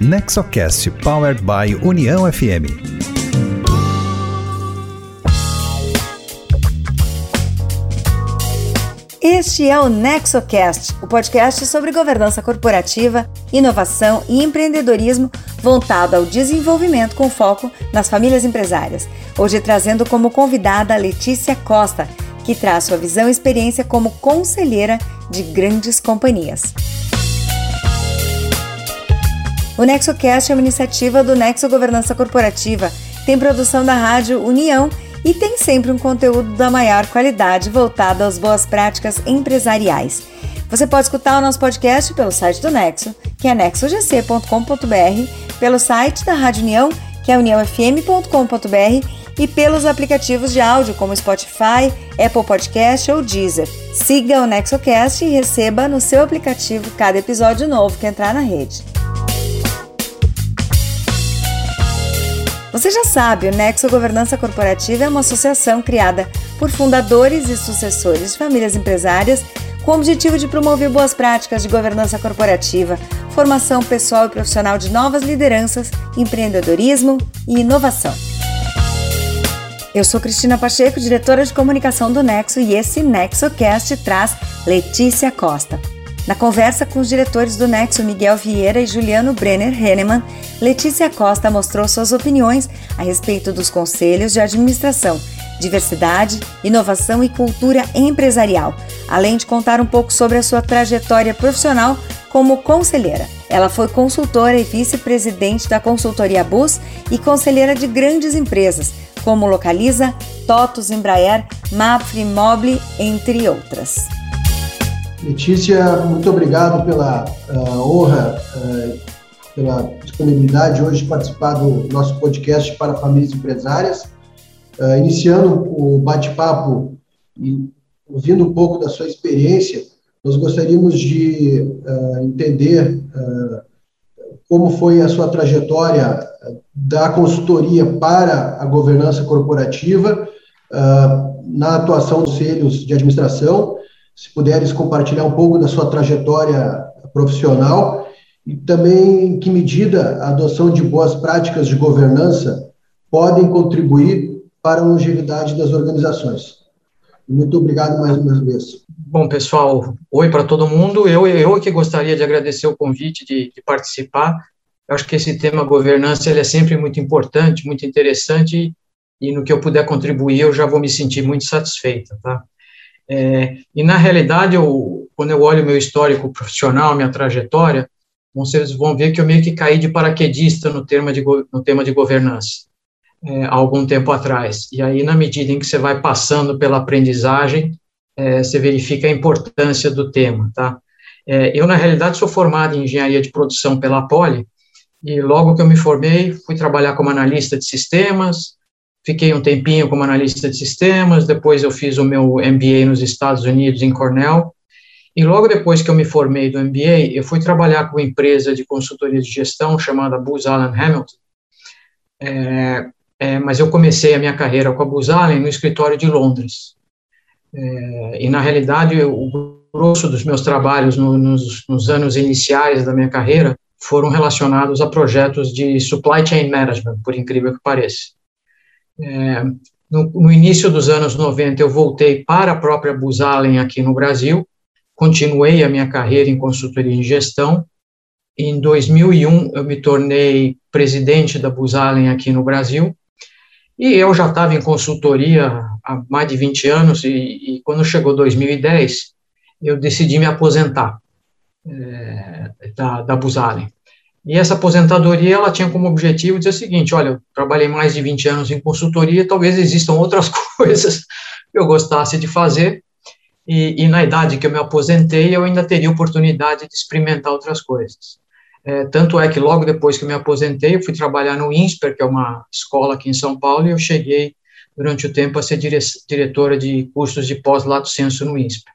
Nexocast Powered by União FM. Este é o NexoCast, o podcast sobre governança corporativa, inovação e empreendedorismo voltado ao desenvolvimento com foco nas famílias empresárias. Hoje trazendo como convidada a Letícia Costa, que traz sua visão e experiência como conselheira de grandes companhias. O NexoCast é uma iniciativa do Nexo Governança Corporativa, tem produção da rádio União e tem sempre um conteúdo da maior qualidade voltado às boas práticas empresariais. Você pode escutar o nosso podcast pelo site do Nexo, que é nexogc.com.br, pelo site da Rádio União, que é uniãofm.com.br e pelos aplicativos de áudio como Spotify, Apple Podcast ou Deezer. Siga o NexoCast e receba no seu aplicativo cada episódio novo que entrar na rede. Você já sabe, o Nexo Governança Corporativa é uma associação criada por fundadores e sucessores de famílias empresárias com o objetivo de promover boas práticas de governança corporativa, formação pessoal e profissional de novas lideranças, empreendedorismo e inovação. Eu sou Cristina Pacheco, diretora de comunicação do Nexo, e esse NexoCast traz Letícia Costa. Na conversa com os diretores do Nexo, Miguel Vieira e Juliano Brenner Henneman, Letícia Costa mostrou suas opiniões a respeito dos conselhos de administração, diversidade, inovação e cultura empresarial, além de contar um pouco sobre a sua trajetória profissional como conselheira. Ela foi consultora e vice-presidente da consultoria Bus e conselheira de grandes empresas, como Localiza, TOTUS, Embraer, Mapfre, Mobile, entre outras. Letícia, muito obrigado pela uh, honra, uh, pela disponibilidade hoje de participar do nosso podcast para famílias empresárias. Uh, iniciando o bate-papo e ouvindo um pouco da sua experiência, nós gostaríamos de entender como foi a sua trajetória da consultoria para a governança corporativa na atuação dos conselhos de administração se puderes compartilhar um pouco da sua trajetória profissional e também em que medida a adoção de boas práticas de governança podem contribuir para a longevidade das organizações. Muito obrigado mais uma vez. Bom, pessoal, oi para todo mundo. Eu, eu que gostaria de agradecer o convite de, de participar. Eu acho que esse tema governança ele é sempre muito importante, muito interessante, e no que eu puder contribuir, eu já vou me sentir muito satisfeita, tá? É, e, na realidade, eu, quando eu olho meu histórico profissional, minha trajetória, vocês vão ver que eu meio que caí de paraquedista no tema de, no tema de governança, é, há algum tempo atrás. E aí, na medida em que você vai passando pela aprendizagem, é, você verifica a importância do tema, tá? É, eu, na realidade, sou formado em engenharia de produção pela Poli, e logo que eu me formei, fui trabalhar como analista de sistemas, Fiquei um tempinho como analista de sistemas, depois eu fiz o meu MBA nos Estados Unidos, em Cornell, e logo depois que eu me formei do MBA, eu fui trabalhar com uma empresa de consultoria de gestão chamada Booz Allen Hamilton, é, é, mas eu comecei a minha carreira com a Booz Allen no escritório de Londres. É, e, na realidade, eu, o grosso dos meus trabalhos no, nos, nos anos iniciais da minha carreira foram relacionados a projetos de supply chain management, por incrível que pareça. É, no, no, início dos anos 90, eu voltei para a própria Busalem aqui no Brasil, continuei a minha carreira em consultoria em gestão. Em 2001, eu me tornei presidente da Busalem aqui no Brasil, e eu já estava em consultoria há mais de 20 anos, e, e quando chegou 2010, eu decidi me aposentar é, da, da Busalem. E essa aposentadoria, ela tinha como objetivo dizer o seguinte, olha, eu trabalhei mais de 20 anos em consultoria, talvez existam outras coisas que eu gostasse de fazer, e, e, na idade que eu me aposentei, eu ainda teria oportunidade de experimentar outras coisas. É, tanto é que logo depois que eu me aposentei, eu fui trabalhar no INSPER, que é uma escola aqui em São Paulo, e eu cheguei, durante o tempo, a ser dire diretora de cursos de pós-lato senso no INSPER.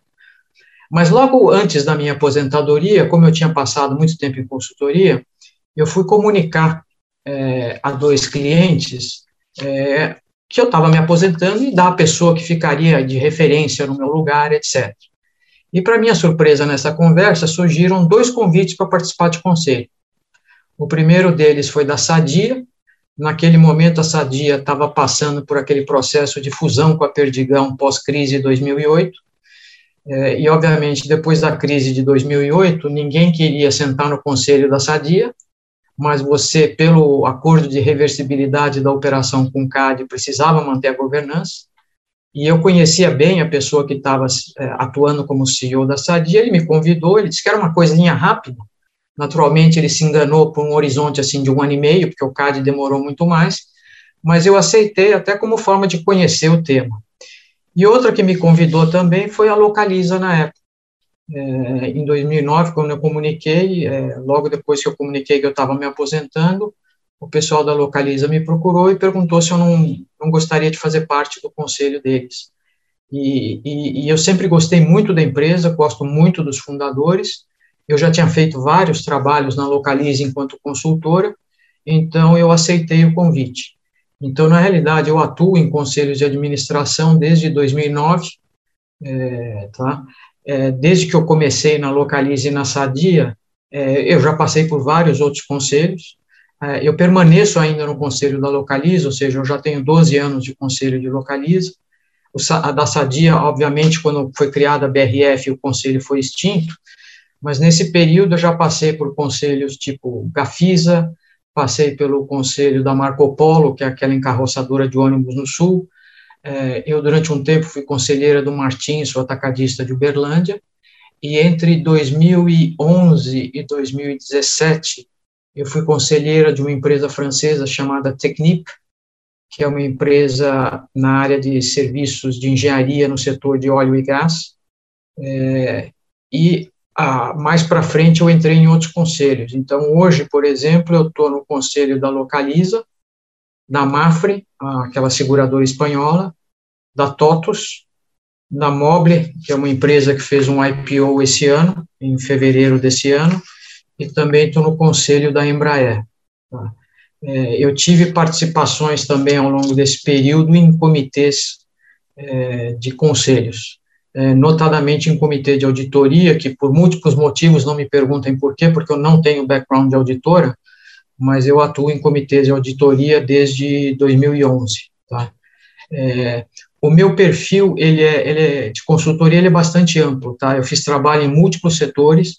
Mas logo antes da minha aposentadoria, como eu tinha passado muito tempo em consultoria, eu fui comunicar é, a dois clientes é, que eu estava me aposentando e da pessoa que ficaria de referência no meu lugar, etc. E, para minha surpresa nessa conversa, surgiram dois convites para participar de conselho. O primeiro deles foi da Sadia. Naquele momento, a Sadia estava passando por aquele processo de fusão com a Perdigão pós-crise de 2008. É, e, obviamente, depois da crise de 2008, ninguém queria sentar no conselho da Sadia, mas você, pelo acordo de reversibilidade da operação com o CAD, precisava manter a governança. E eu conhecia bem a pessoa que estava é, atuando como CEO da Sadia, ele me convidou, ele disse que era uma coisinha rápida, Naturalmente, ele se enganou por um horizonte assim de um ano e meio, porque o CAD demorou muito mais, mas eu aceitei até como forma de conhecer o tema. E outra que me convidou também foi a Localiza na época. É, em 2009, quando eu comuniquei, é, logo depois que eu comuniquei que eu estava me aposentando, o pessoal da Localiza me procurou e perguntou se eu não, não gostaria de fazer parte do conselho deles. E, e, e eu sempre gostei muito da empresa, gosto muito dos fundadores, eu já tinha feito vários trabalhos na Localize enquanto consultora, então eu aceitei o convite. Então, na realidade, eu atuo em conselhos de administração desde 2009, é, tá? É, desde que eu comecei na Localize e na Sadia, é, eu já passei por vários outros conselhos. É, eu permaneço ainda no conselho da Localize, ou seja, eu já tenho 12 anos de conselho de Localize. O, a da Sadia, obviamente, quando foi criada a BRF, o conselho foi extinto, mas nesse período eu já passei por conselhos tipo Gafisa, passei pelo conselho da Marco Polo, que é aquela encarroçadora de ônibus no Sul, eu durante um tempo fui conselheira do Martins, o atacadista de Uberlândia, e entre 2011 e 2017 eu fui conselheira de uma empresa francesa chamada Technip, que é uma empresa na área de serviços de engenharia no setor de óleo e gás, é, e ah, mais para frente eu entrei em outros conselhos. Então, hoje, por exemplo, eu estou no conselho da Localiza, da Mafre, aquela seguradora espanhola, da TOTUS, da Moble, que é uma empresa que fez um IPO esse ano, em fevereiro desse ano, e também estou no conselho da Embraer. Tá? É, eu tive participações também ao longo desse período em comitês é, de conselhos é, notadamente em comitê de auditoria, que por múltiplos motivos, não me perguntem por quê, porque eu não tenho background de auditora, mas eu atuo em comitês de auditoria desde 2011, tá? É, o meu perfil, ele é, ele é, de consultoria, ele é bastante amplo, tá? Eu fiz trabalho em múltiplos setores,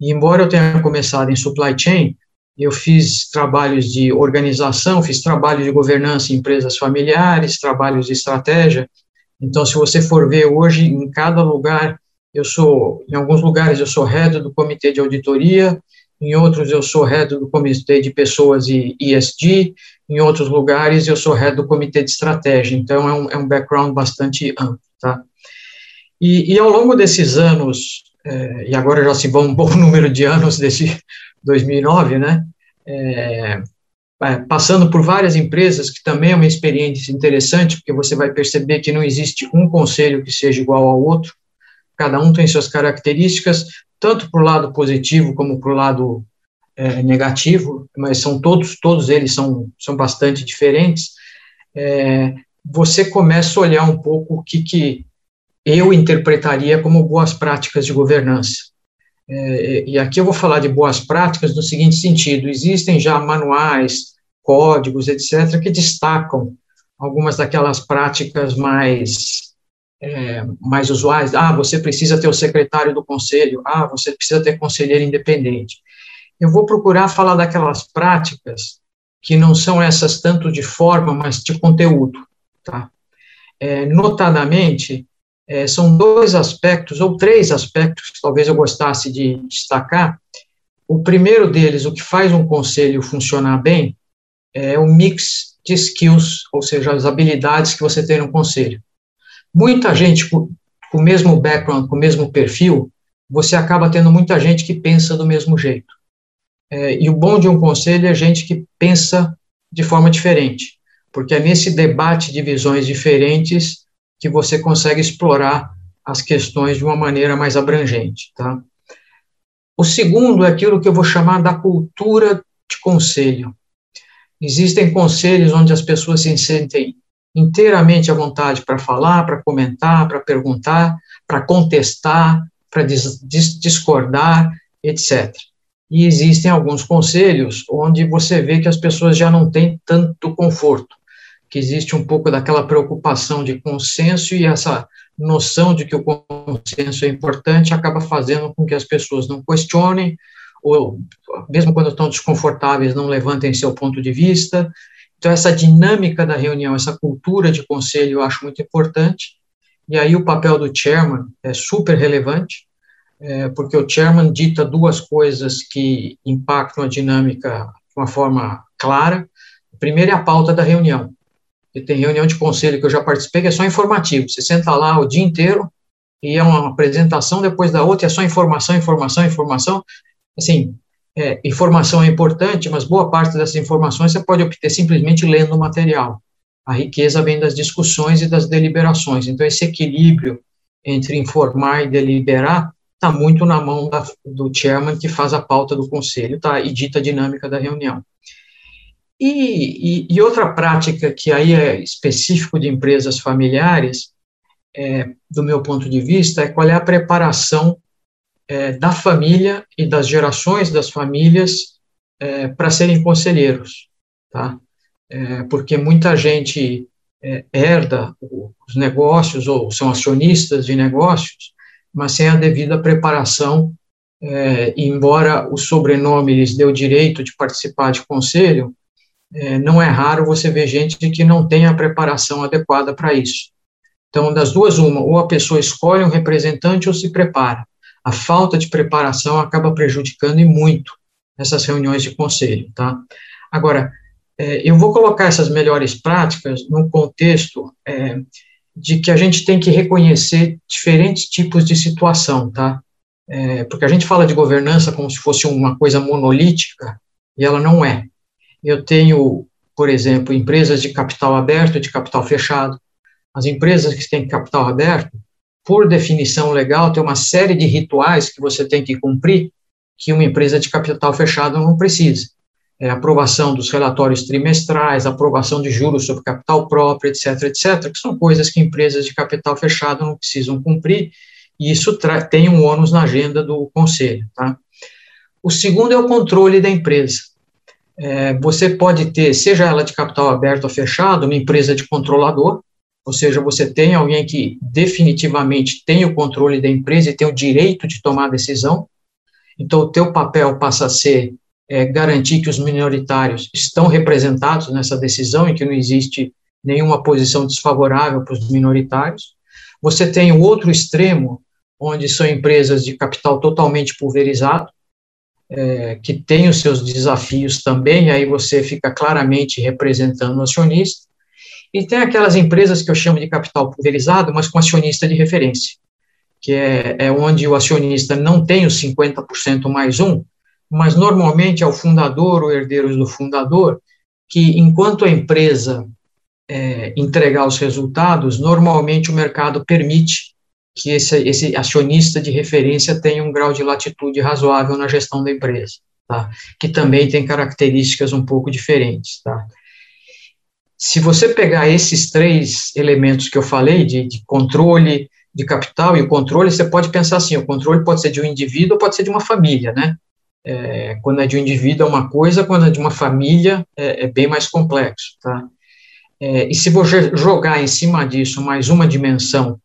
e embora eu tenha começado em supply chain, eu fiz trabalhos de organização, fiz trabalhos de governança em empresas familiares, trabalhos de estratégia, então, se você for ver hoje, em cada lugar, eu sou, em alguns lugares eu sou head do comitê de auditoria, em outros eu sou head do comitê de pessoas e ESG, em outros lugares eu sou head do comitê de estratégia, então é um, é um background bastante amplo, tá? E, e ao longo desses anos, é, e agora já se vão um bom número de anos desde 2009, né, é, é, passando por várias empresas, que também é uma experiência interessante, porque você vai perceber que não existe um conselho que seja igual ao outro, cada um tem suas características, tanto para o lado positivo como para o lado é, negativo, mas são todos, todos eles são, são bastante diferentes, é, você começa a olhar um pouco o que, que eu interpretaria como boas práticas de governança. É, e aqui eu vou falar de boas práticas no seguinte sentido: existem já manuais, códigos, etc., que destacam algumas daquelas práticas mais é, mais usuais. Ah, você precisa ter o secretário do conselho. Ah, você precisa ter conselheiro independente. Eu vou procurar falar daquelas práticas que não são essas tanto de forma, mas de conteúdo, tá? É, notadamente, é, são dois aspectos, ou três aspectos, que talvez eu gostasse de destacar. O primeiro deles, o que faz um conselho funcionar bem, é o mix de skills, ou seja, as habilidades que você tem no conselho. Muita gente com, o mesmo background, com o mesmo perfil, você acaba tendo muita gente que pensa do mesmo jeito. É, e o bom de um conselho é gente que pensa de forma diferente, porque é nesse debate de visões diferentes que você consegue explorar as questões de uma maneira mais abrangente, tá? O segundo é aquilo que eu vou chamar da cultura de conselho. Existem conselhos onde as pessoas se sentem inteiramente à vontade para falar, para comentar, para perguntar, para contestar, para dis discordar, etc. e existem alguns conselhos onde você vê que as pessoas já não têm tanto conforto, que existe um pouco daquela preocupação de consenso e essa noção de que o consenso é importante acaba fazendo com que as pessoas não questionem, ou mesmo quando estão desconfortáveis, não levantem seu ponto de vista. Então, essa dinâmica da reunião, essa cultura de conselho, eu acho muito importante. E aí, o papel do chairman é super relevante, é, porque o chairman dita duas coisas que impactam a dinâmica de uma forma clara. A primeira é a pauta da reunião. E tem reunião de conselho que eu já participei, que é só informativo. Você senta lá o dia inteiro e é uma apresentação depois da outra, é só informação, informação, informação. Assim, é, informação é importante, mas boa parte dessas informações você pode obter simplesmente lendo o material. A riqueza vem das discussões e das deliberações. Então, esse equilíbrio entre informar e deliberar está muito na mão da, do chairman que faz a pauta do conselho tá, e dita a dinâmica da reunião. E, e, e, outra prática que aí é específico de empresas familiares, é, do meu ponto de vista, é qual é a preparação é, da família e das gerações das famílias é, para serem conselheiros, tá? É, porque muita gente é, herda os negócios ou são acionistas de negócios, mas sem a devida preparação, é, embora o sobrenome lhes dê o direito de participar de conselho, não é raro você ver gente que não tem a preparação adequada para isso. Então, das duas, uma, ou a pessoa escolhe um representante ou se prepara. A falta de preparação acaba prejudicando e muito essas reuniões de conselho, tá? Agora, é, eu vou colocar essas melhores práticas num contexto é, de que a gente tem que reconhecer diferentes tipos de situação, tá? É, porque a gente fala de governança como se fosse uma coisa monolítica, e ela não é. Eu tenho, por exemplo, empresas de capital aberto e de capital fechado. As empresas que têm capital aberto, por definição legal, tem uma série de rituais que você tem que cumprir que uma empresa de capital fechado não precisa. É, aprovação dos relatórios trimestrais, aprovação de juros sobre capital próprio, etc., etc., que são coisas que empresas de capital fechado não precisam cumprir, e isso tem um ônus na agenda do conselho. Tá? O segundo é o controle da empresa é, você pode ter, seja ela de capital aberto ou fechado, uma empresa de controlador, ou seja, você tem alguém que definitivamente tem o controle da empresa e tem o direito de tomar a decisão, então o teu papel passa a ser é, garantir que os minoritários estão representados nessa decisão e que não existe nenhuma posição desfavorável para os minoritários. Você tem o outro extremo, onde são empresas de capital totalmente pulverizado, é, que tem os seus desafios também, aí você fica claramente representando o acionista, e tem aquelas empresas que eu chamo de capital pulverizado, mas com acionista de referência, que é, é onde o acionista não tem os 50% mais um, mas normalmente é o fundador ou herdeiros do fundador, que enquanto a empresa é, entregar os resultados, normalmente o mercado permite que esse, esse acionista de referência tenha um grau de latitude razoável na gestão da empresa, tá? que também tem características um pouco diferentes. Tá? Se você pegar esses três elementos que eu falei, de, de controle de capital e o controle, você pode pensar assim, o controle pode ser de um indivíduo ou pode ser de uma família, né? É, quando é de um indivíduo é uma coisa, quando é de uma família é, é bem mais complexo, tá? É, e se você jogar em cima disso mais uma dimensão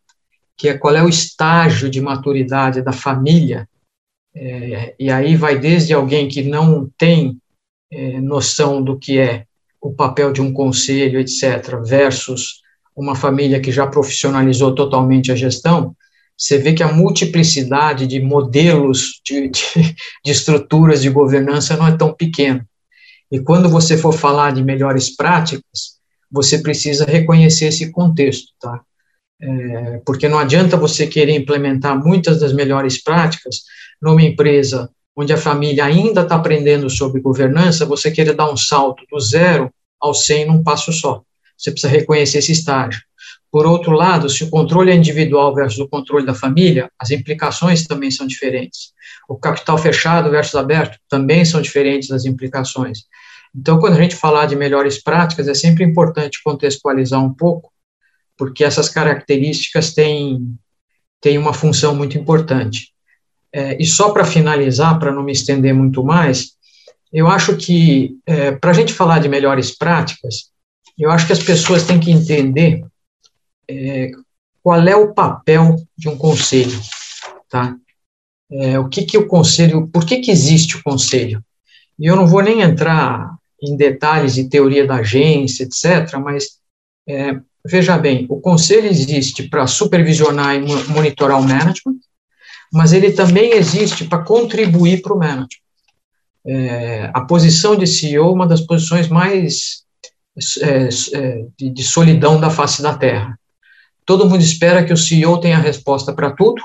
que é qual é o estágio de maturidade da família, é, e aí vai desde alguém que não tem é, noção do que é o papel de um conselho, etc., versus uma família que já profissionalizou totalmente a gestão, você vê que a multiplicidade de modelos de, de, de estruturas de governança não é tão pequena. E quando você for falar de melhores práticas, você precisa reconhecer esse contexto, tá? É, porque não adianta você querer implementar muitas das melhores práticas numa empresa onde a família ainda está aprendendo sobre governança, você querer dar um salto do zero ao 100 num passo só. Você precisa reconhecer esse estágio. Por outro lado, se o controle é individual versus o controle da família, as implicações também são diferentes. O capital fechado versus aberto também são diferentes as implicações. Então, quando a gente falar de melhores práticas, é sempre importante contextualizar um pouco porque essas características têm, têm uma função muito importante. É, e só para finalizar, para não me estender muito mais, eu acho que, é, para a gente falar de melhores práticas, eu acho que as pessoas têm que entender é, qual é o papel de um conselho, tá? É, o que que o conselho, por que que existe o conselho? E eu não vou nem entrar em detalhes de teoria da agência, etc., mas é, veja bem, o conselho existe para supervisionar e monitorar o management, mas ele também existe para contribuir para o management. É, a posição de CEO é uma das posições mais é, é, de, de, solidão da face da Terra. Todo mundo espera que o CEO tenha a resposta para tudo,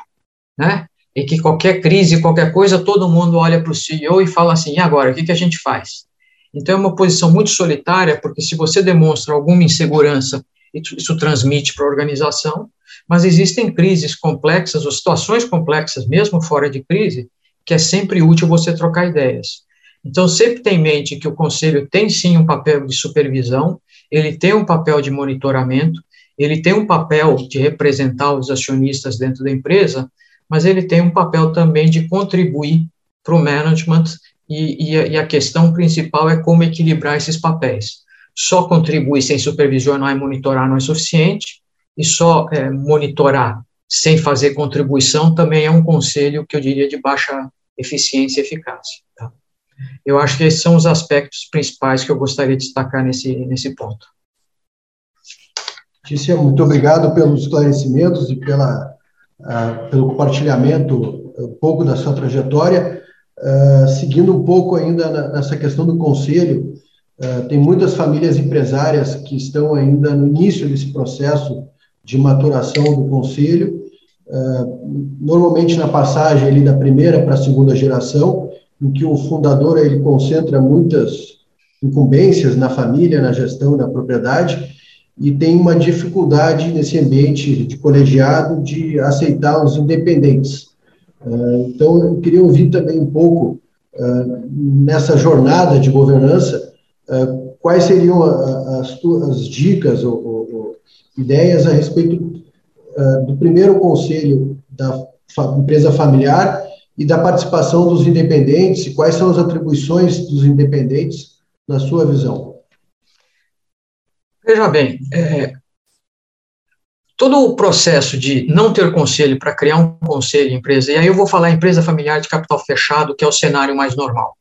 né? E que qualquer crise, qualquer coisa, todo mundo olha para o CEO e fala assim: e agora, o que, que a gente faz? Então, é uma posição muito solitária, porque se você demonstra alguma insegurança, isso, transmite para a organização, mas existem crises complexas ou situações complexas, mesmo fora de crise, que é sempre útil você trocar ideias. Então, sempre tem em mente que o conselho tem sim um papel de supervisão, ele tem um papel de monitoramento, ele tem um papel de representar os acionistas dentro da empresa, mas ele tem um papel também de contribuir para o management, e, e, a, e a questão principal é como equilibrar esses papéis. Só contribuir sem supervisionar e monitorar não é suficiente, e só é, monitorar sem fazer contribuição também é um conselho que eu diria de baixa eficiência e eficácia. Tá? Eu acho que esses são os aspectos principais que eu gostaria de destacar nesse, nesse ponto. Tícia, muito obrigado pelos esclarecimentos e pela, uh, pelo compartilhamento um pouco da sua trajetória. Uh, seguindo um pouco ainda na, nessa questão do conselho, uh, tem muitas famílias empresárias que estão ainda no início desse processo de maturação do conselho, normalmente na passagem ali da primeira para a segunda geração, em que o fundador ele concentra muitas incumbências na família, na gestão, na propriedade, e tem uma dificuldade nesse ambiente de colegiado de aceitar os independentes. Uh, então, eu queria ouvir também um pouco, nessa jornada de governança, quais seriam as, as dicas ou, ou, ou, ideias a respeito do primeiro conselho da empresa familiar e da participação dos independentes, e quais são as atribuições dos independentes na sua visão? Veja bem, é, todo o processo de não ter conselho para criar um conselho empresa, e aí eu vou falar empresa familiar de capital fechado, que é o cenário mais normal,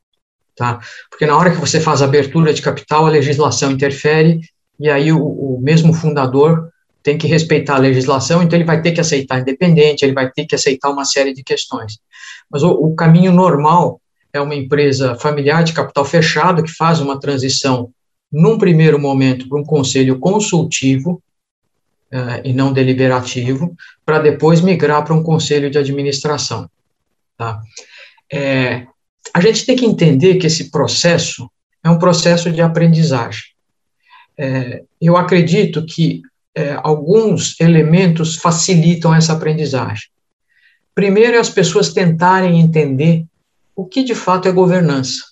tá? Porque na hora que você faz a abertura de capital, a legislação interfere, e aí o, o mesmo fundador tem que respeitar a legislação, então ele vai ter que aceitar independente, ele vai ter que aceitar uma série de questões. Mas o, o caminho normal é uma empresa familiar de capital fechado que faz uma transição, num primeiro momento, para um conselho consultivo, uh, e não deliberativo, para depois migrar para um conselho de administração. Tá? É, a gente tem que entender que esse processo é um processo de aprendizagem. É, eu acredito que é, alguns elementos facilitam essa aprendizagem. Primeiro é as pessoas tentarem entender o que de fato é governança,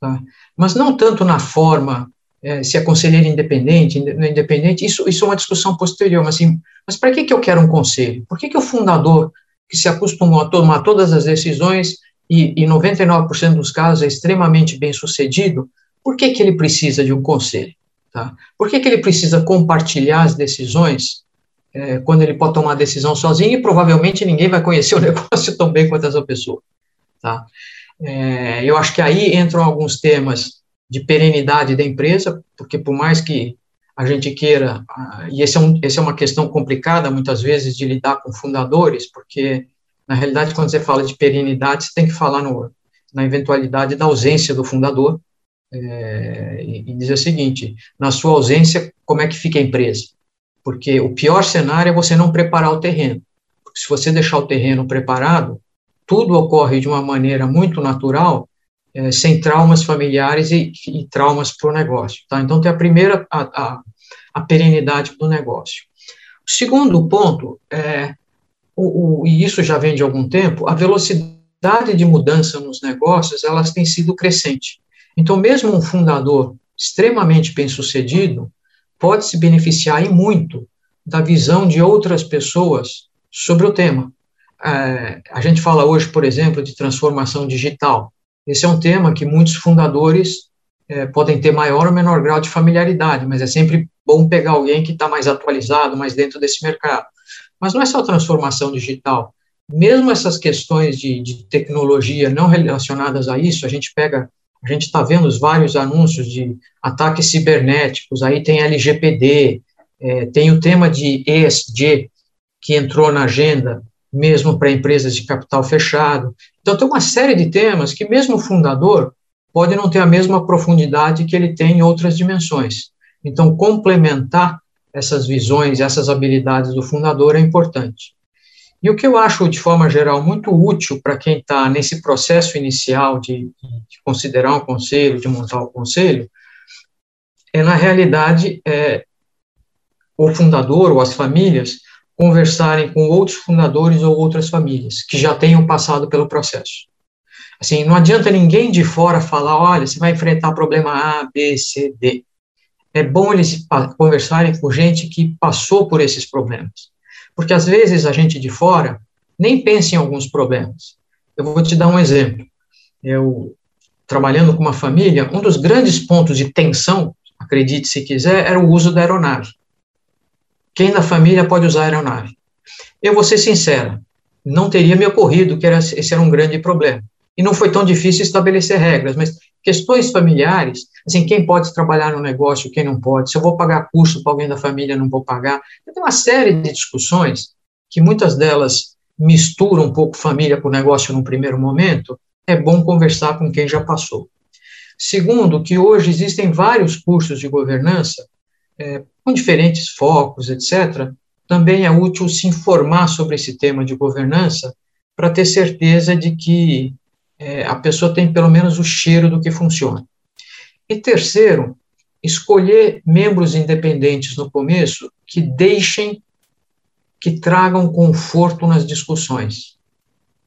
tá? mas não tanto na forma, é, se é conselheiro independente, não é independente, isso, isso é uma discussão posterior, mas, assim, mas para que, que eu quero um conselho? Por que, que o fundador, que se acostumou a tomar todas as decisões e, e 99% dos casos é extremamente bem sucedido, por que, que ele precisa de um conselho? Tá? Por que, que ele precisa compartilhar as decisões é, quando ele pode tomar a decisão sozinho e provavelmente ninguém vai conhecer o negócio tão bem quanto essa pessoa? Tá? É, eu acho que aí entram alguns temas de perenidade da empresa, porque por mais que a gente queira, e esse é, um, esse é uma questão complicada muitas vezes de lidar com fundadores, porque na realidade quando você fala de perenidade, você tem que falar no, na eventualidade da ausência do fundador, é, e, e dizer o seguinte: na sua ausência, como é que fica a empresa? Porque o pior cenário é você não preparar o terreno. Porque se você deixar o terreno preparado, tudo ocorre de uma maneira muito natural, é, sem traumas familiares e, e traumas para o negócio. Tá? Então, tem a primeira, a, a, a perenidade do negócio. O segundo ponto é, o, o, e isso já vem de algum tempo, a velocidade de mudança nos negócios, elas tem sido crescente. Então, mesmo um fundador extremamente bem-sucedido pode se beneficiar e muito da visão de outras pessoas sobre o tema. é, a gente fala hoje, por exemplo, de transformação digital. Esse é um tema que muitos fundadores é, podem ter maior ou menor grau de familiaridade, mas é sempre bom pegar alguém que está mais atualizado, mais dentro desse mercado. Mas não é só transformação digital. Mesmo essas questões de, de tecnologia não relacionadas a isso, a gente pega, a gente está vendo os vários anúncios de ataques cibernéticos, aí tem LGPD, é, tem o tema de ESG, que entrou na agenda, mesmo para empresas de capital fechado. Então, tem uma série de temas que, mesmo o fundador, pode não ter a mesma profundidade que ele tem em outras dimensões. Então, complementar essas visões, essas habilidades do fundador é importante. E o que eu acho, de forma geral, muito útil para quem está nesse processo inicial de, de, considerar um conselho, de montar o um conselho, é, na realidade, é, o fundador ou as famílias conversarem com outros fundadores ou outras famílias que já tenham passado pelo processo. Assim, não adianta ninguém de fora falar, olha, você vai enfrentar problema A, B, C, D. É bom eles conversarem com gente que passou por esses problemas. Porque às vezes a gente de fora nem pensa em alguns problemas. Eu vou te dar um exemplo. Eu, trabalhando com uma família, um dos grandes pontos de tensão, acredite se quiser, era o uso da aeronave. Quem na família pode usar a aeronave? Eu vou ser sincera, não teria me ocorrido que era, esse era um grande problema. E não foi tão difícil estabelecer regras, mas questões familiares, assim, quem pode trabalhar no negócio, quem não pode, se eu vou pagar custo para alguém da família, não vou pagar. Tem uma série de discussões que muitas delas misturam um pouco família com negócio num primeiro momento, é bom conversar com quem já passou. Segundo, que hoje existem vários cursos de governança é, com diferentes focos, etc. Também é útil se informar sobre esse tema de governança para ter certeza de que é, a pessoa tem pelo menos o cheiro do que funciona. E terceiro, escolher membros independentes no começo que deixem, que tragam conforto nas discussões,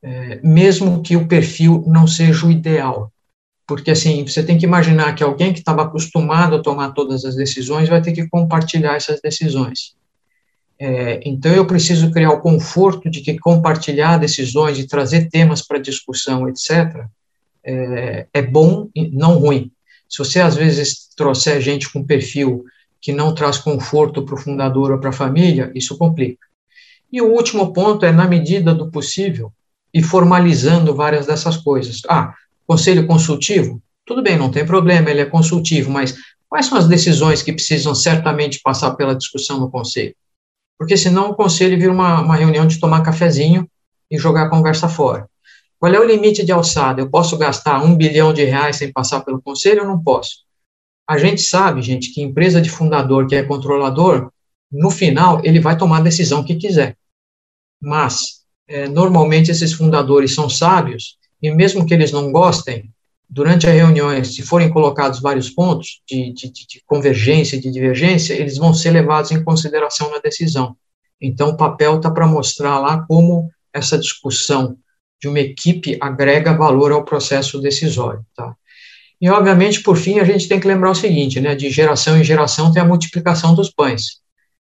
é, mesmo que o perfil não seja o ideal. Porque, assim, você tem que imaginar que alguém que estava acostumado a tomar todas as decisões vai ter que compartilhar essas decisões. É, então, eu preciso criar o conforto de que compartilhar decisões, de trazer temas para discussão, etc., é, é bom e não ruim. Se você, às vezes, trouxer gente com perfil que não traz conforto para o fundador ou para a família, isso complica. E o último ponto é, na medida do possível, e formalizando várias dessas coisas. Ah, conselho consultivo? Tudo bem, não tem problema, ele é consultivo, mas quais são as decisões que precisam certamente passar pela discussão no conselho? Porque senão o conselho vira uma, uma reunião de tomar cafezinho e jogar a conversa fora. Qual é o limite de alçada? Eu posso gastar um bilhão de reais sem passar pelo conselho ou não posso? A gente sabe, gente, que empresa de fundador que é controlador, no final, ele vai tomar a decisão que quiser. Mas, é, normalmente, esses fundadores são sábios, e mesmo que eles não gostem, durante as reuniões, se forem colocados vários pontos de, de, de convergência e de divergência, eles vão ser levados em consideração na decisão. Então, o papel está para mostrar lá como essa discussão de uma equipe agrega valor ao processo decisório. Tá? E, obviamente, por fim, a gente tem que lembrar o seguinte, né, de geração em geração tem a multiplicação dos pães.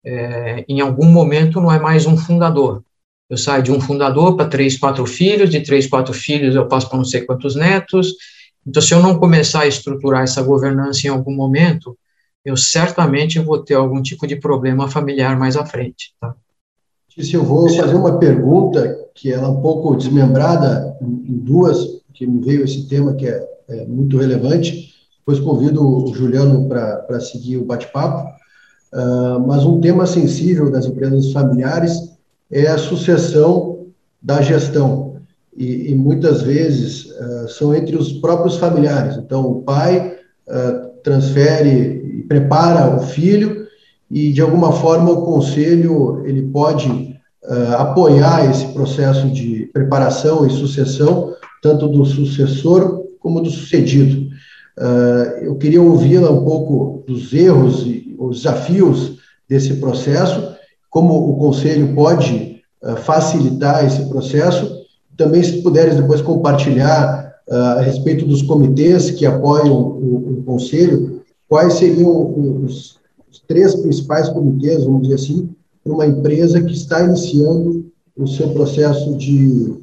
É, em algum momento não é mais um fundador. Eu saio de um fundador para três, quatro filhos, de três, quatro filhos eu passo para não sei quantos netos, então, se eu não começar a estruturar essa governança em algum momento, eu certamente vou ter algum tipo de problema familiar mais à frente. Tá? Se eu vou fazer uma pergunta que ela é um pouco desmembrada em duas, que me veio esse tema que é, é muito relevante. Depois convido o Juliano para seguir o bate-papo. Uh, mas um tema sensível das empresas familiares é a sucessão da gestão e, e muitas vezes uh, são entre os próprios familiares. Então, o pai uh, transfere e prepara o filho e, de alguma forma, o conselho ele pode uh, apoiar esse processo de preparação e sucessão, tanto do sucessor como do sucedido. eu queria ouvi-la um pouco dos erros e os desafios desse processo, como o conselho pode facilitar esse processo também, se puderes depois compartilhar uh, a respeito dos comitês que apoiam o, o conselho, quais seriam os, os, três principais comitês, vamos dizer assim, para uma empresa que está iniciando o seu processo de,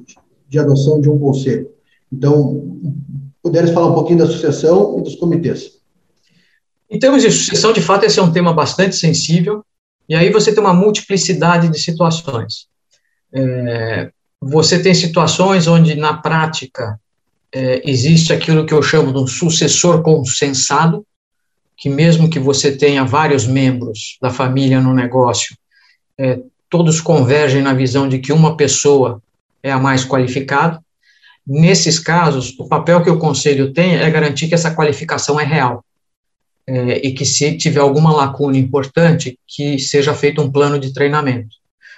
de adoção de um conselho. Então, puderes falar um pouquinho da sucessão e dos comitês. Em termos de sucessão, de fato, esse é um tema bastante sensível, e aí você tem uma multiplicidade de situações. É, você tem situações onde, na prática, é, existe aquilo que eu chamo de um sucessor consensado, que mesmo que você tenha vários membros da família no negócio, é, todos convergem na visão de que uma pessoa é a mais qualificada. Nesses casos, o papel que o conselho tem é garantir que essa qualificação é real é, e que se tiver alguma lacuna importante, que seja feito um plano de treinamento.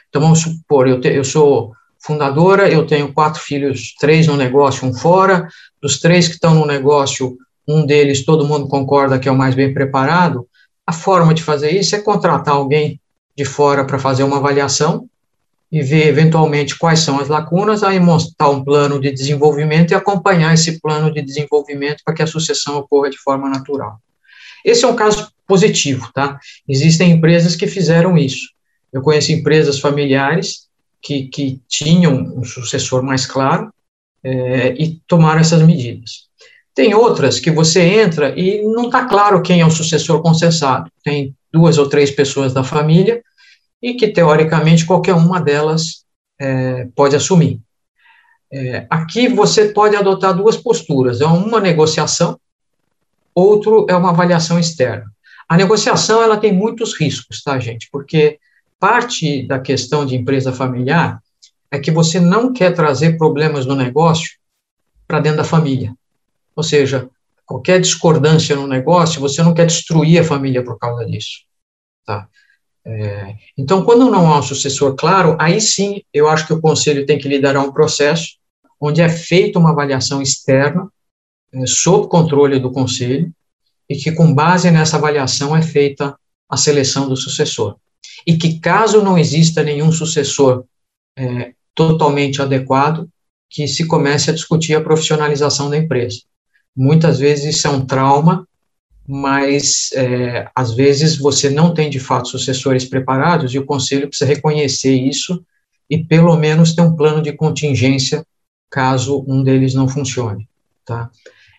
Então, vamos supor, eu, te, eu sou fundadora, eu tenho quatro filhos, três no negócio, um fora, dos três que estão no negócio, um deles todo mundo concorda que é o mais bem preparado, a forma de fazer isso é contratar alguém de fora para fazer uma avaliação e ver eventualmente quais são as lacunas, aí mostrar um plano de desenvolvimento e acompanhar esse plano de desenvolvimento para que a sucessão ocorra de forma natural. Esse é um caso positivo, tá? Existem empresas que fizeram isso. Eu conheço empresas familiares que, que tinham um sucessor mais claro é, e tomaram essas medidas. Tem outras que você entra e não está claro quem é o sucessor consensado. Tem duas ou três pessoas da família e que, teoricamente, qualquer uma delas é, pode assumir. É, aqui você pode adotar duas posturas: é uma negociação, outro é uma avaliação externa. A negociação ela tem muitos riscos, tá, gente? Porque parte da questão de empresa familiar é que você não quer trazer problemas no negócio para dentro da família. Ou seja, qualquer discordância no negócio, você não quer destruir a família por causa disso. Tá? É, então, quando não há um sucessor claro, aí sim eu acho que o conselho tem que liderar um processo onde é feita uma avaliação externa, é, sob controle do conselho, e que com base nessa avaliação é feita a seleção do sucessor. E que caso não exista nenhum sucessor é, totalmente adequado, que se comece a discutir a profissionalização da empresa. Muitas vezes isso é um trauma mas é, às vezes você não tem de fato sucessores preparados e o conselho precisa reconhecer isso e pelo menos ter um plano de contingência caso um deles não funcione, tá?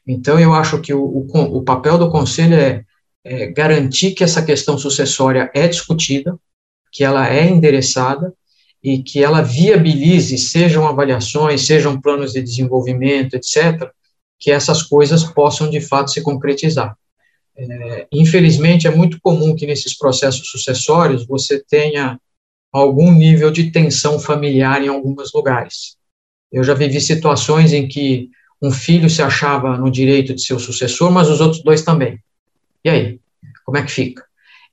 Então eu acho que o, o, o papel do conselho é, é garantir que essa questão sucessória é discutida, que ela é endereçada e que ela viabilize, sejam avaliações, sejam planos de desenvolvimento, etc., que essas coisas possam de fato se concretizar. É, infelizmente, é muito comum que nesses processos sucessórios você tenha algum nível de tensão familiar em alguns lugares. Eu já vivi situações em que um filho se achava no direito de ser o sucessor, mas os outros dois também. E aí? Como é que fica?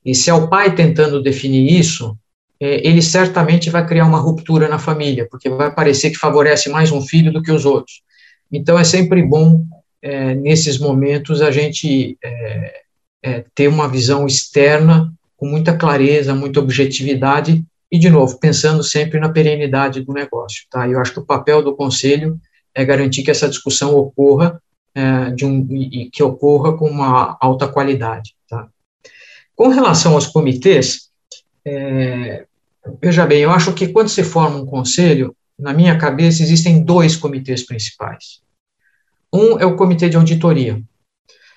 E se é o pai tentando definir isso, é, ele certamente vai criar uma ruptura na família, porque vai parecer que favorece mais um filho do que os outros. Então, é sempre bom é, nesses momentos, a gente é, é, ter uma visão externa com muita clareza, muita objetividade e, de novo, pensando sempre na perenidade do negócio. Tá? Eu acho que o papel do conselho é garantir que essa discussão ocorra é, de um, e que ocorra com uma alta qualidade. Tá? Com relação aos comitês, é, veja bem, eu acho que quando se forma um conselho, na minha cabeça existem dois comitês principais. Um é o comitê de auditoria.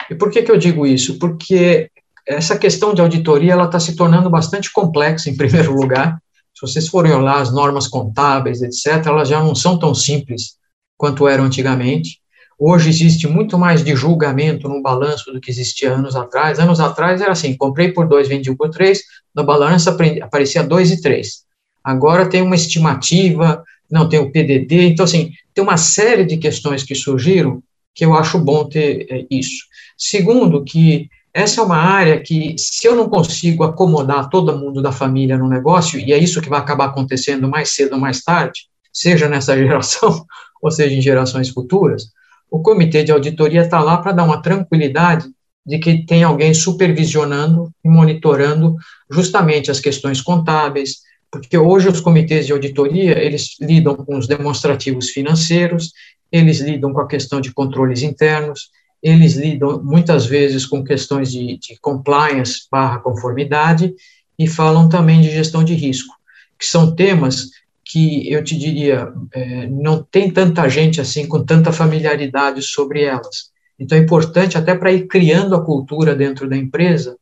E por que, que eu digo isso? Porque essa questão de auditoria ela está se tornando bastante complexa, em primeiro lugar. Se vocês forem olhar as normas contábeis, etc., elas já não são tão simples quanto eram antigamente. Hoje existe muito mais de julgamento no balanço do que existia anos atrás. Anos atrás era assim: comprei por dois, vendi por três, no balanço aparecia dois e três. Agora tem uma estimativa, não tem o PDD, então, assim, tem uma série de questões que surgiram que eu acho bom ter é, isso. Segundo, que essa é uma área que, se eu não consigo acomodar todo mundo da família no negócio, e é isso que vai acabar acontecendo mais cedo ou mais tarde, seja nessa geração ou seja em gerações futuras, o comitê de auditoria está lá para dar uma tranquilidade de que tem alguém supervisionando e monitorando justamente as questões contábeis, porque hoje os comitês de auditoria, eles lidam com os demonstrativos financeiros, eles lidam com a questão de controles internos, eles lidam muitas vezes com questões de, de compliance barra conformidade e falam também de gestão de risco, que são temas que eu te diria, é, não tem tanta gente assim com tanta familiaridade sobre elas. Então é importante até para ir criando a cultura dentro da empresa,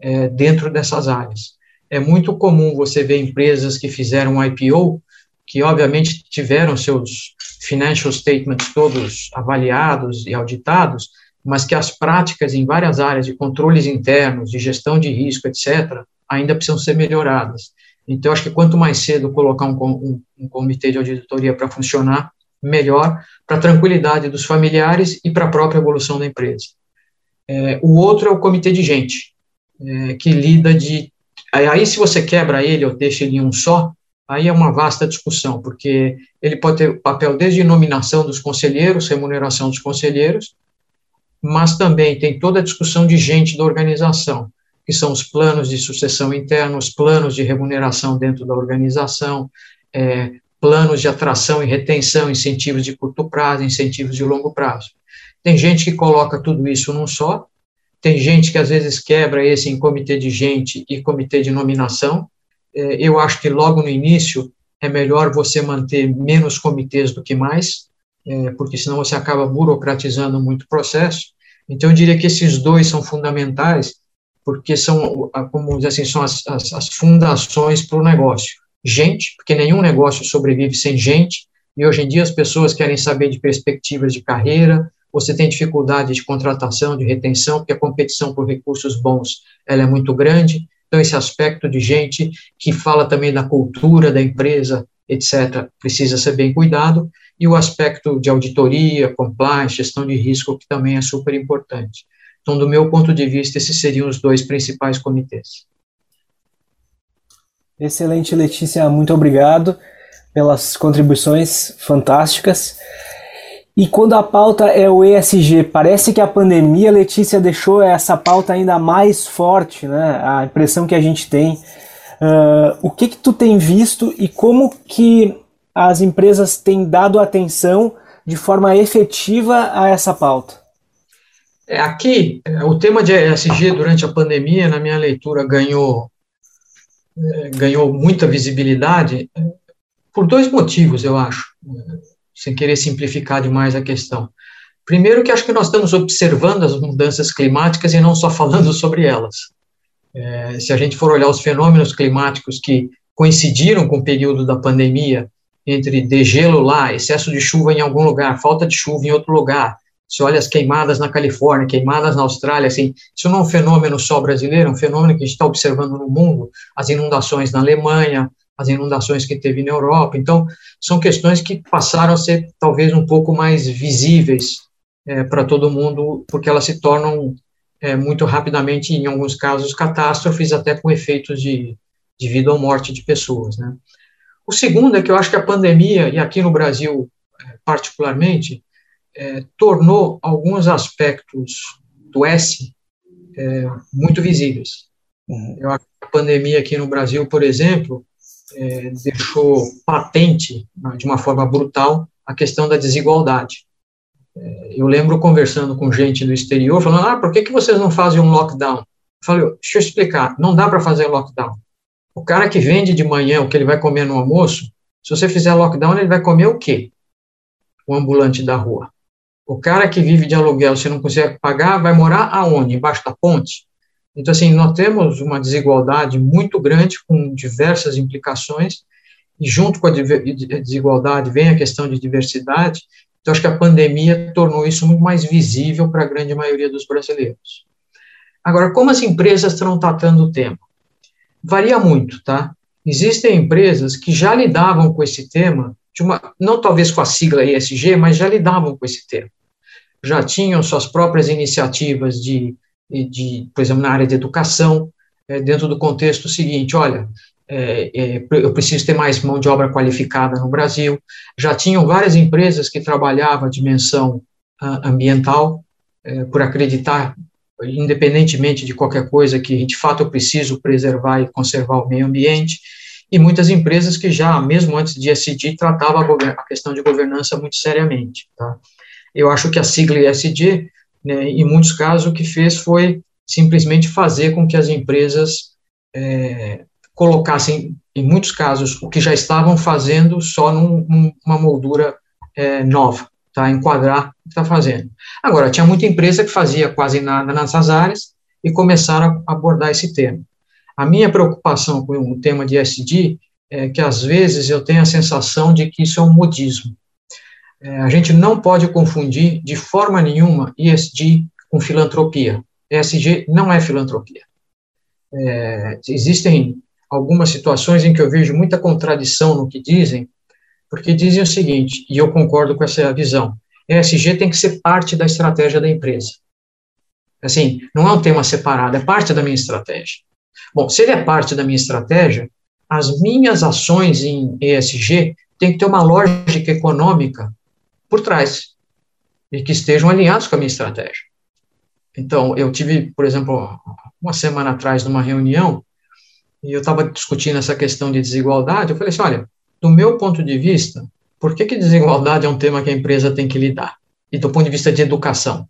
é, dentro dessas áreas. É muito comum você ver empresas que fizeram um IPO, que obviamente tiveram seus financial statements todos avaliados e auditados, mas que as práticas em várias áreas de controles internos, de gestão de risco, etc., ainda precisam ser melhoradas. Então, acho que quanto mais cedo colocar um, um, um comitê de auditoria para funcionar, melhor para a tranquilidade dos familiares e para a própria evolução da empresa. É, o outro é o comitê de gente, é, que lida de. Aí, se você quebra ele ou deixa ele em um só, aí é uma vasta discussão, porque ele pode ter papel desde nominação dos conselheiros, remuneração dos conselheiros, mas também tem toda a discussão de gente da organização que são os planos de sucessão interna, os planos de remuneração dentro da organização, é, planos de atração e retenção, incentivos de curto prazo, incentivos de longo prazo. Tem gente que coloca tudo isso num só, tem gente que às vezes quebra esse em comitê de gente e comitê de nominação. É, eu acho que logo no início é melhor você manter menos comitês do que mais, é, porque senão você acaba burocratizando muito o processo. Então, eu diria que esses dois são fundamentais porque são, como dizer assim, são as, as, as fundações para o negócio. Gente, porque nenhum negócio sobrevive sem gente, e hoje em dia as pessoas querem saber de perspectivas de carreira, você tem dificuldade de contratação, de retenção, porque a competição por recursos bons ela é muito grande, então esse aspecto de gente que fala também da cultura da empresa, etc., precisa ser bem cuidado, e o aspecto de auditoria, compliance, gestão de risco, que também é super importante. Então, do meu ponto de vista, esses seriam os dois principais comitês. Excelente, Letícia, muito obrigado pelas contribuições fantásticas. E quando a pauta é o ESG, parece que a pandemia, Letícia, deixou essa pauta ainda mais forte, né? A impressão que a gente tem. Uh, o que que tu tem visto e como que as empresas têm dado atenção de forma efetiva a essa pauta? É, aqui, é, o tema de ESG durante a pandemia, na minha leitura, ganhou, é, ganhou muita visibilidade por dois motivos, eu acho, sem querer simplificar demais a questão. Primeiro, que acho que nós estamos observando as mudanças climáticas e não só falando sobre elas. É, se a gente for olhar os fenômenos climáticos que coincidiram com o período da pandemia, entre degelo lá, excesso de chuva em algum lugar, falta de chuva em outro lugar, se olha as queimadas na Califórnia, queimadas na Austrália, assim, isso não é um fenômeno só brasileiro, é um fenômeno que a gente está observando no mundo, as inundações na Alemanha, as inundações que teve na Europa. Então, são questões que passaram a ser talvez um pouco mais visíveis é, para todo mundo, porque elas se tornam é, muito rapidamente, em alguns casos, catástrofes, até com efeitos de, de vida ou morte de pessoas. Né? O segundo é que eu acho que a pandemia, e aqui no Brasil é, particularmente, é, tornou alguns aspectos do S é, muito visíveis. Uhum. Eu a pandemia aqui no Brasil, por exemplo, é, deixou patente, de uma forma brutal, a questão da desigualdade. É, eu lembro conversando com gente do exterior, falando, ah, por que, que vocês não fazem um lockdown? Eu falei, deixa eu explicar, não dá para fazer lockdown. O cara que vende de manhã o que ele vai comer no almoço, se você fizer lockdown, ele vai comer o quê? O ambulante da rua. O cara que vive de aluguel, se não consegue pagar, vai morar aonde? Embaixo da ponte? Então, assim, nós temos uma desigualdade muito grande, com diversas implicações, e junto com a desigualdade vem a questão de diversidade. Então, acho que a pandemia tornou isso muito mais visível para a grande maioria dos brasileiros. Agora, como as empresas estão tratando o tema? Varia muito, tá? Existem empresas que já lidavam com esse tema, uma, não talvez com a sigla ESG, mas já lidavam com esse tema já tinham suas próprias iniciativas de, de por exemplo, na área de educação, é, dentro do contexto seguinte, olha, é, é, eu preciso ter mais mão de obra qualificada no Brasil. Já tinham várias empresas que trabalhavam a dimensão uh, ambiental, é, por acreditar, independentemente de qualquer coisa, que de fato eu preciso preservar e conservar o meio ambiente, e muitas empresas que já, mesmo antes de SD, tratavam a, a questão de governança muito seriamente. Tá? Eu acho que a sigla ESG, né, em muitos casos, o que fez foi simplesmente fazer com que as empresas é, colocassem em muitos casos, o que já estavam fazendo só num, numa moldura é, nova, tá? enquadrar o que está fazendo. Agora, tinha muita empresa que fazia quase nada nessas áreas e começaram a abordar esse tema. A minha preocupação com o tema de SD é que, às vezes, eu tenho a sensação de que isso é um modismo. É, a gente não pode confundir, de forma nenhuma, ESG com filantropia. ESG não é filantropia. É, existem algumas situações em que eu vejo muita contradição no que dizem, porque dizem o seguinte, e eu concordo com essa visão, ESG tem que ser parte da estratégia da empresa. Assim, não é um tema separado, é parte da minha estratégia. Bom, se ele é parte da minha estratégia, as minhas ações em ESG têm que ter uma lógica econômica por trás e que estejam alinhados com a minha estratégia. Então, eu tive, por exemplo, uma semana atrás, numa reunião, e eu estava discutindo essa questão de desigualdade, eu falei assim, olha, do meu ponto de vista, por que, que desigualdade é um tema que a empresa tem que lidar? E do ponto de vista de educação?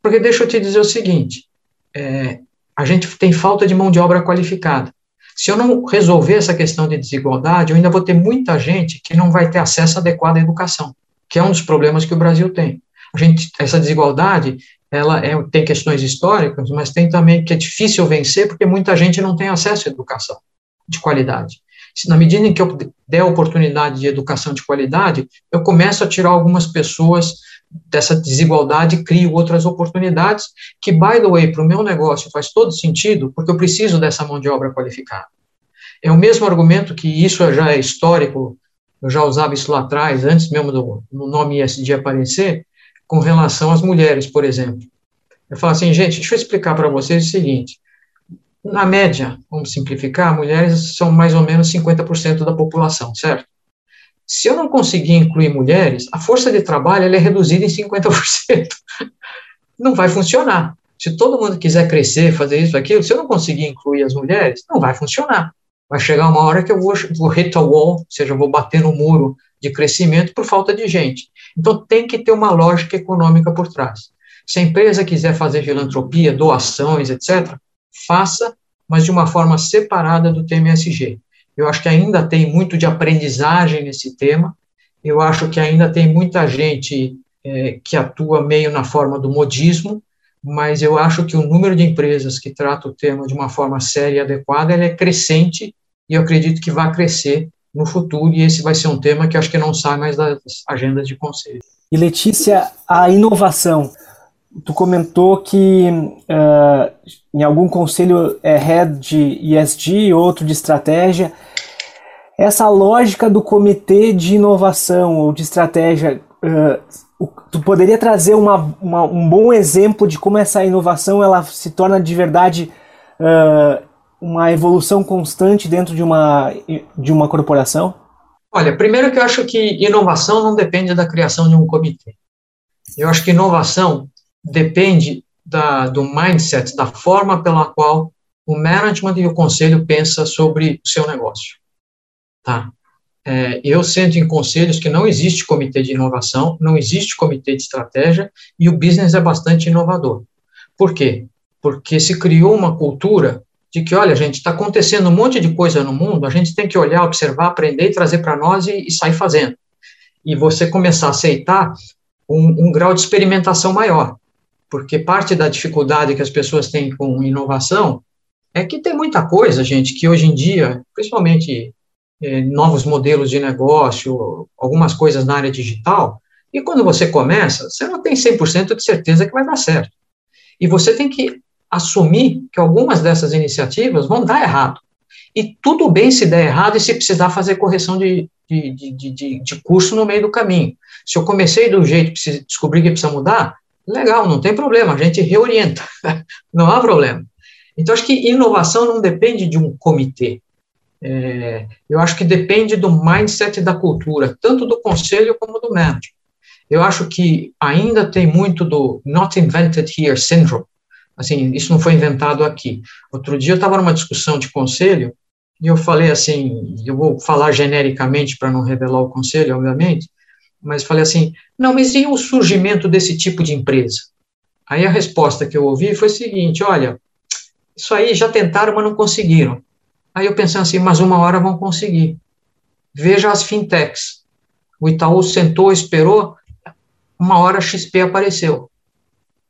Porque deixa eu te dizer o seguinte, é, a gente tem falta de mão de obra qualificada. Se eu não resolver essa questão de desigualdade, eu ainda vou ter muita gente que não vai ter acesso adequado à educação, que é um dos problemas que o Brasil tem. A gente, essa desigualdade, ela é, tem questões históricas, mas tem também que é difícil vencer porque muita gente não tem acesso à educação de qualidade. Na medida em que eu der oportunidade de educação de qualidade, eu começo a tirar algumas pessoas dessa desigualdade e crio outras oportunidades, que, by the way, para o meu negócio faz todo sentido, porque eu preciso dessa mão de obra qualificada. É o mesmo argumento que isso já é histórico, eu já usava isso lá atrás, antes mesmo do, do nome ISD aparecer, com relação às mulheres, por exemplo. Eu falo assim, gente, deixa eu explicar para vocês o seguinte, na média, vamos simplificar, mulheres são mais ou menos 50% da população, certo? Se eu não conseguir incluir mulheres, a força de trabalho é reduzida em 50%. Não vai funcionar. Se todo mundo quiser crescer, fazer isso, aquilo, se eu não conseguir incluir as mulheres, não vai funcionar. Vai chegar uma hora que eu vou, vou hit a wall, ou seja, vou bater no muro de crescimento por falta de gente. Então, tem que ter uma lógica econômica por trás. Se a empresa quiser fazer filantropia, doações, etc., faça, mas de uma forma separada do TMSG. Eu acho que ainda tem muito de aprendizagem nesse tema. Eu acho que ainda tem muita gente é, que atua meio na forma do modismo, mas eu acho que o número de empresas que tratam o tema de uma forma séria e adequada é crescente e eu acredito que vai crescer no futuro e esse vai ser um tema que acho que não sai mais das agendas de conselho. E Letícia, a inovação. Tu comentou que uh, em algum conselho é head de ESG, outro de estratégia. Essa lógica do comitê de inovação ou de estratégia, uh, tu poderia trazer uma, uma, um bom exemplo de como essa inovação ela se torna de verdade uh, uma evolução constante dentro de uma, de uma corporação? Olha, primeiro que eu acho que inovação não depende da criação de um comitê. Eu acho que inovação depende da, do mindset, da forma pela qual o management e o conselho pensa sobre o seu negócio. Tá? É, eu sento em conselhos que não existe comitê de inovação, não existe comitê de estratégia e o business é bastante inovador. Por quê? Porque se criou uma cultura de que, olha, gente, está acontecendo um monte de coisa no mundo, a gente tem que olhar, observar, aprender trazer para nós e, e, sair fazendo. E você começar a aceitar um, um grau de experimentação maior porque parte da dificuldade que as pessoas têm com inovação é que tem muita coisa, gente, que hoje em dia, principalmente é, novos modelos de negócio, algumas coisas na área digital, e quando você começa, você não tem 100% de certeza que vai dar certo. E você tem que assumir que algumas dessas iniciativas vão dar errado. E tudo bem se der errado e se precisar fazer correção de, de, de, de, de curso no meio do caminho. Se eu comecei do jeito, descobri que precisa mudar, Legal, não tem problema, a gente reorienta, não há problema. Então, acho que inovação não depende de um comitê. É, eu acho que depende do mindset da cultura, tanto do conselho como do management. Eu acho que ainda tem muito do not invented here syndrome. Assim, isso não foi inventado aqui. Outro dia eu estava numa discussão de conselho e eu falei assim, eu vou falar genericamente para não revelar o conselho, obviamente, mas falei assim, não, mas e o surgimento desse tipo de empresa? Aí a resposta que eu ouvi foi a seguinte, olha, isso aí já tentaram, mas não conseguiram. Aí eu pensei assim, mas uma hora vão conseguir. Veja as fintechs. O Itaú sentou, esperou, uma hora a XP apareceu.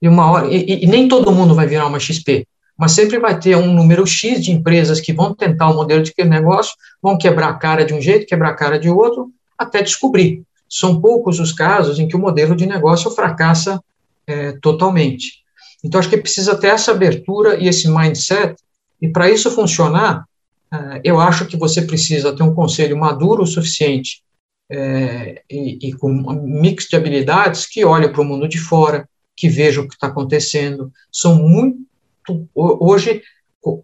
E uma hora e, e, nem todo mundo vai virar uma XP, mas sempre vai ter um número X de empresas que vão tentar o modelo de negócio, vão quebrar a cara de um jeito, quebrar a cara de outro, até descobrir. São poucos os casos em que o modelo de negócio fracassa é, totalmente. Então, acho que precisa ter essa abertura e esse mindset, e para isso funcionar, eu acho que você precisa ter um conselho maduro o suficiente é, e, e, com um mix de habilidades que olhe para o mundo de fora, que veja o que está acontecendo. São muito. Hoje,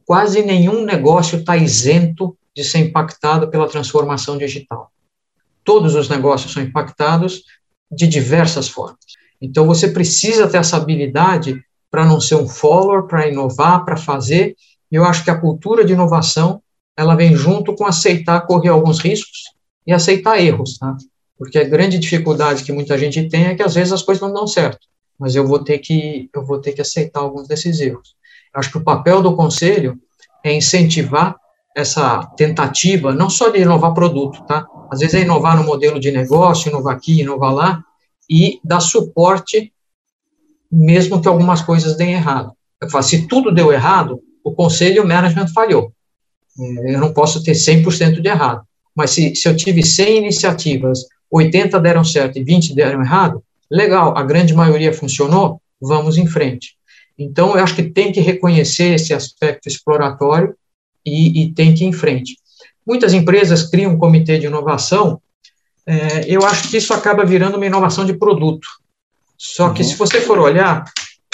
quase nenhum negócio está isento de ser impactado pela transformação digital. Todos os negócios são impactados de diversas formas. Então, você precisa ter essa habilidade para não ser um follower, para inovar, para fazer. E eu acho que a cultura de inovação ela vem junto com aceitar correr alguns riscos e aceitar erros, tá? Porque a grande dificuldade que muita gente tem é que às vezes as coisas não dão certo, mas eu vou ter que eu vou ter que aceitar alguns desses erros. Eu acho que o papel do conselho é incentivar essa tentativa, não só de inovar produto, tá? Às vezes é inovar no modelo de negócio, inovar aqui, inovar lá, e dar suporte, mesmo que algumas coisas deem errado. Eu falo, se tudo deu errado, o conselho e o management falhou. É, eu não posso ter 100% de errado. Mas se, se eu tive 100 iniciativas, 80 deram certo e 20 deram errado, legal, a grande maioria funcionou, vamos em frente. Então, eu acho que tem que reconhecer esse aspecto exploratório e, e tem que ir em frente. Muitas empresas criam um comitê de inovação, é, eu acho que isso acaba virando uma inovação de produto. Só que, uhum. se você for olhar,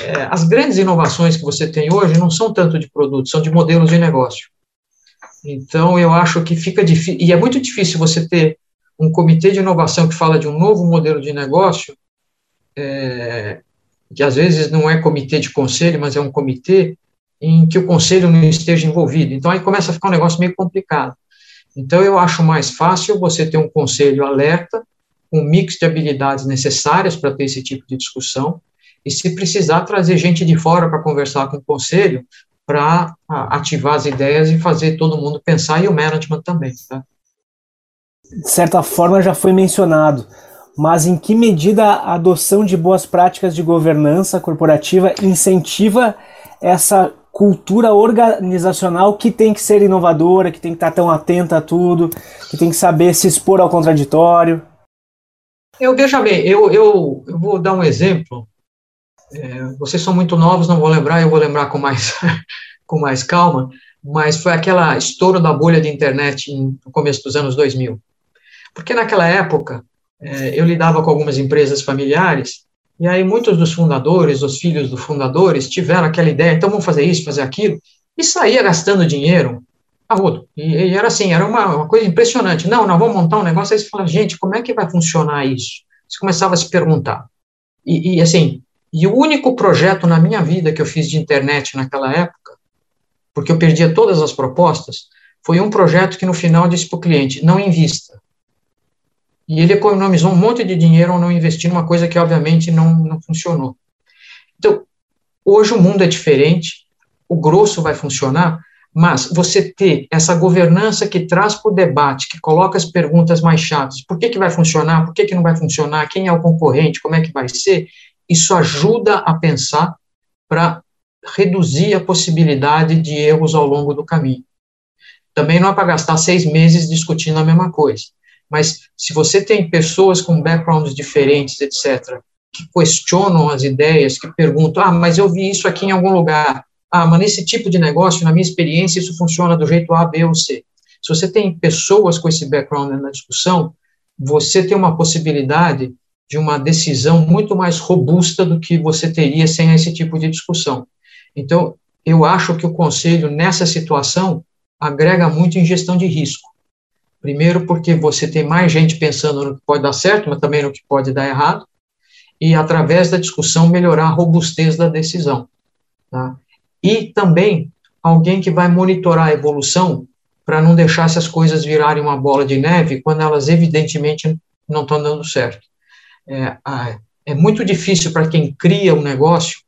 é, as grandes inovações que você tem hoje não são tanto de produto, são de modelos de negócio. Então, eu acho que fica difícil, e é muito difícil você ter um comitê de inovação que fala de um novo modelo de negócio, é, que às vezes não é comitê de conselho, mas é um comitê em que o conselho não esteja envolvido. Então, aí começa a ficar um negócio meio complicado. Então, eu acho mais fácil você ter um conselho alerta, um mix de habilidades necessárias para ter esse tipo de discussão, e se precisar trazer gente de fora para conversar com o conselho, para ativar as ideias e fazer todo mundo pensar, e o management também. Tá? De certa forma, já foi mencionado, mas em que medida a adoção de boas práticas de governança corporativa incentiva essa cultura organizacional que tem que ser inovadora, que tem que estar tão atenta a tudo, que tem que saber se expor ao contraditório? Eu veja bem, eu, eu, eu vou dar um exemplo é, vocês são muito novos, não vou lembrar, eu vou lembrar com mais, com mais calma, mas foi aquela estouro da bolha de internet em, no começo dos anos 2000. Porque naquela época, é, eu lidava com algumas empresas familiares, e aí muitos dos fundadores, os filhos dos fundadores, tiveram aquela ideia, então vamos fazer isso, fazer aquilo, e saía gastando dinheiro a rodo. E, e, era assim, era uma, uma coisa impressionante. Não, nós vamos montar um negócio, aí você fala, gente, como é que vai funcionar isso? Você começava a se perguntar. E, e assim, e o único projeto na minha vida que eu fiz de internet naquela época, porque eu perdia todas as propostas, foi um projeto que no final disse para o cliente: não invista. E ele economizou um monte de dinheiro ao não investir numa coisa que, obviamente, não, não funcionou. Então, hoje o mundo é diferente, o grosso vai funcionar, mas você ter essa governança que traz para o debate, que coloca as perguntas mais chatas, por que, que vai funcionar, por que, que não vai funcionar, quem é o concorrente, como é que vai ser, isso ajuda a pensar para reduzir a possibilidade de erros ao longo do caminho. Também não é para gastar seis meses discutindo a mesma coisa, mas se você tem pessoas com backgrounds diferentes, etc., que questionam as ideias, que perguntam, ah, mas eu vi isso aqui em algum lugar, ah, mas nesse tipo de negócio, na minha experiência, isso funciona do jeito A, B ou C. Se você tem pessoas com esse background na discussão, você tem uma possibilidade de uma decisão muito mais robusta do que você teria sem esse tipo de discussão. Então, eu acho que o conselho, nessa situação, agrega muito em gestão de risco. Primeiro, porque você tem mais gente pensando no que pode dar certo, mas também no que pode dar errado, e através da discussão melhorar a robustez da decisão. Tá? E também alguém que vai monitorar a evolução para não deixar essas coisas virarem uma bola de neve quando elas evidentemente não estão dando certo é, é muito difícil para quem cria um negócio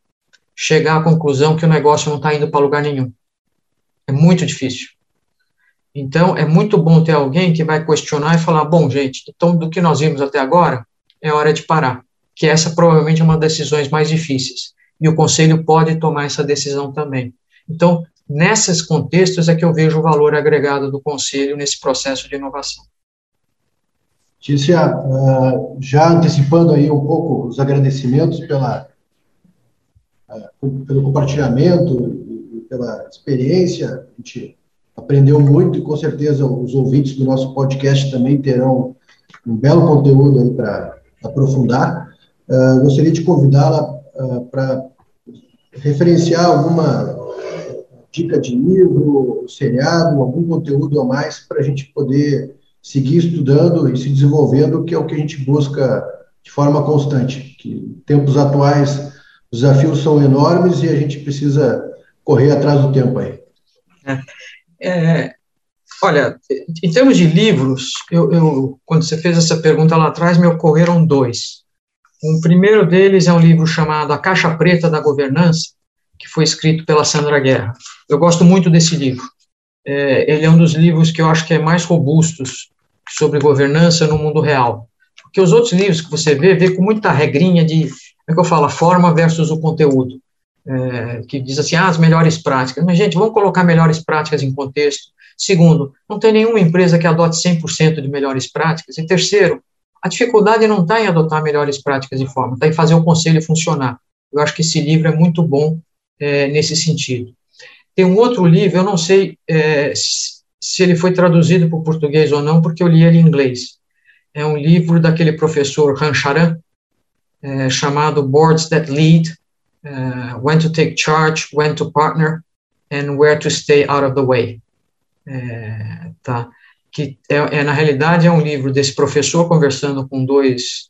chegar à conclusão que o negócio não está indo para lugar nenhum. É muito difícil. Então, é muito bom ter alguém que vai questionar e falar: bom, gente, então do que nós vimos até agora, é hora de parar. Que essa provavelmente é uma das decisões mais difíceis. E o conselho pode tomar essa decisão também. Então, nesses contextos é que eu vejo o valor agregado do conselho nesse processo de inovação. Tícia, uh, já antecipando aí um pouco os agradecimentos pela, uh, pelo compartilhamento pela experiência, a gente aprendeu muito e com certeza os ouvintes do nosso podcast também terão um belo conteúdo aí para aprofundar. Gostaria de convidá-la para referenciar alguma dica de livro, seriado, algum conteúdo a mais para a gente poder seguir estudando e se desenvolvendo, que é o que a gente busca de forma constante. Que tempos atuais, os desafios são enormes e a gente precisa correr atrás do tempo aí. É, é, olha, em termos de livros, eu, eu, quando você fez essa pergunta lá atrás, me ocorreram dois. Um primeiro deles é um livro chamado A Caixa Preta da Governança, que foi escrito pela Sandra Guerra. Eu gosto muito desse livro. É, ele é um dos livros que eu acho que é mais robustos sobre governança no mundo real. Porque os outros livros que você vê, vê com muita regrinha de, como é que eu falo, forma versus o conteúdo. É, que diz assim, ah, as melhores práticas. Mas, gente, vamos colocar melhores práticas em contexto. Segundo, não tem nenhuma empresa que adote 100% de melhores práticas. E terceiro, a dificuldade não está em adotar melhores práticas de forma, está em fazer o conselho funcionar. Eu acho que esse livro é muito bom é, nesse sentido. Tem um outro livro, eu não sei é, se ele foi traduzido para o português ou não, porque eu li ele em inglês. É um livro daquele professor Rancharan, é, chamado Boards That Lead, uh, When to Take Charge, When to Partner, and Where to Stay Out of the Way. É, tá? Que é, é, na realidade é um livro desse professor conversando com dois,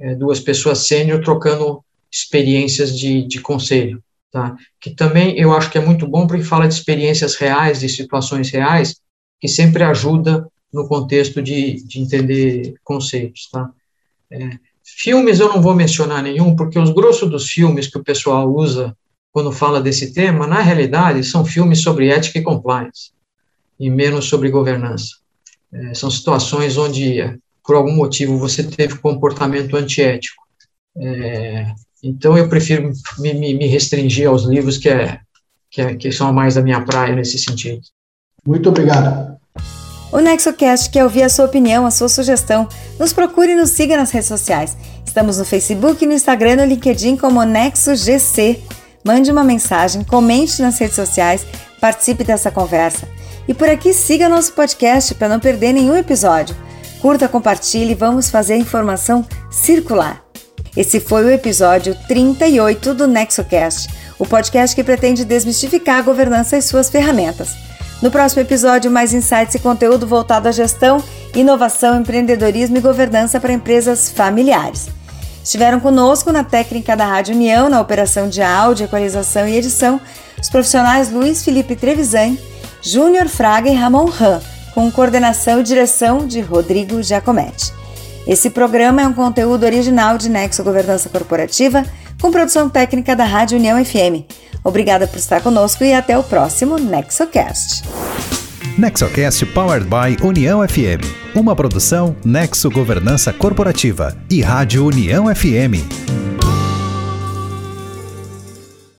é, duas pessoas sênior, trocando experiências de, de conselho tá? que também eu acho que é muito bom porque fala de experiências reais, de situações reais, que sempre ajuda no contexto de, de entender conceitos. Tá? É, filmes eu não vou mencionar nenhum, porque os grossos dos filmes que o pessoal usa quando fala desse tema, na realidade, são filmes sobre ética e compliance, e menos sobre governança. É, são situações onde, por algum motivo, você teve comportamento antiético. É, então, eu prefiro me, me, me restringir aos livros que, é, que, é, que são mais da minha praia nesse sentido. Muito obrigado. O NexoCast quer ouvir a sua opinião, a sua sugestão. Nos procure e nos siga nas redes sociais. Estamos no Facebook, no Instagram e no LinkedIn como NexoGC. Mande uma mensagem, comente nas redes sociais, participe dessa conversa. E por aqui siga nosso podcast para não perder nenhum episódio. Curta, compartilhe, vamos fazer a informação circular. Esse foi o episódio 38 do NexoCast, o podcast que pretende desmistificar a governança e suas ferramentas. No próximo episódio, mais insights e conteúdo voltado à gestão, inovação, empreendedorismo e governança para empresas familiares. Estiveram conosco na técnica da Rádio União, na operação de áudio, equalização e edição, os profissionais Luiz Felipe Trevisan, Júnior Fraga e Ramon Ram, com coordenação e direção de Rodrigo Giacometti. Esse programa é um conteúdo original de Nexo Governança Corporativa, com produção técnica da Rádio União FM. Obrigada por estar conosco e até o próximo NexoCast. NexoCast Powered by União FM. Uma produção Nexo Governança Corporativa e Rádio União FM.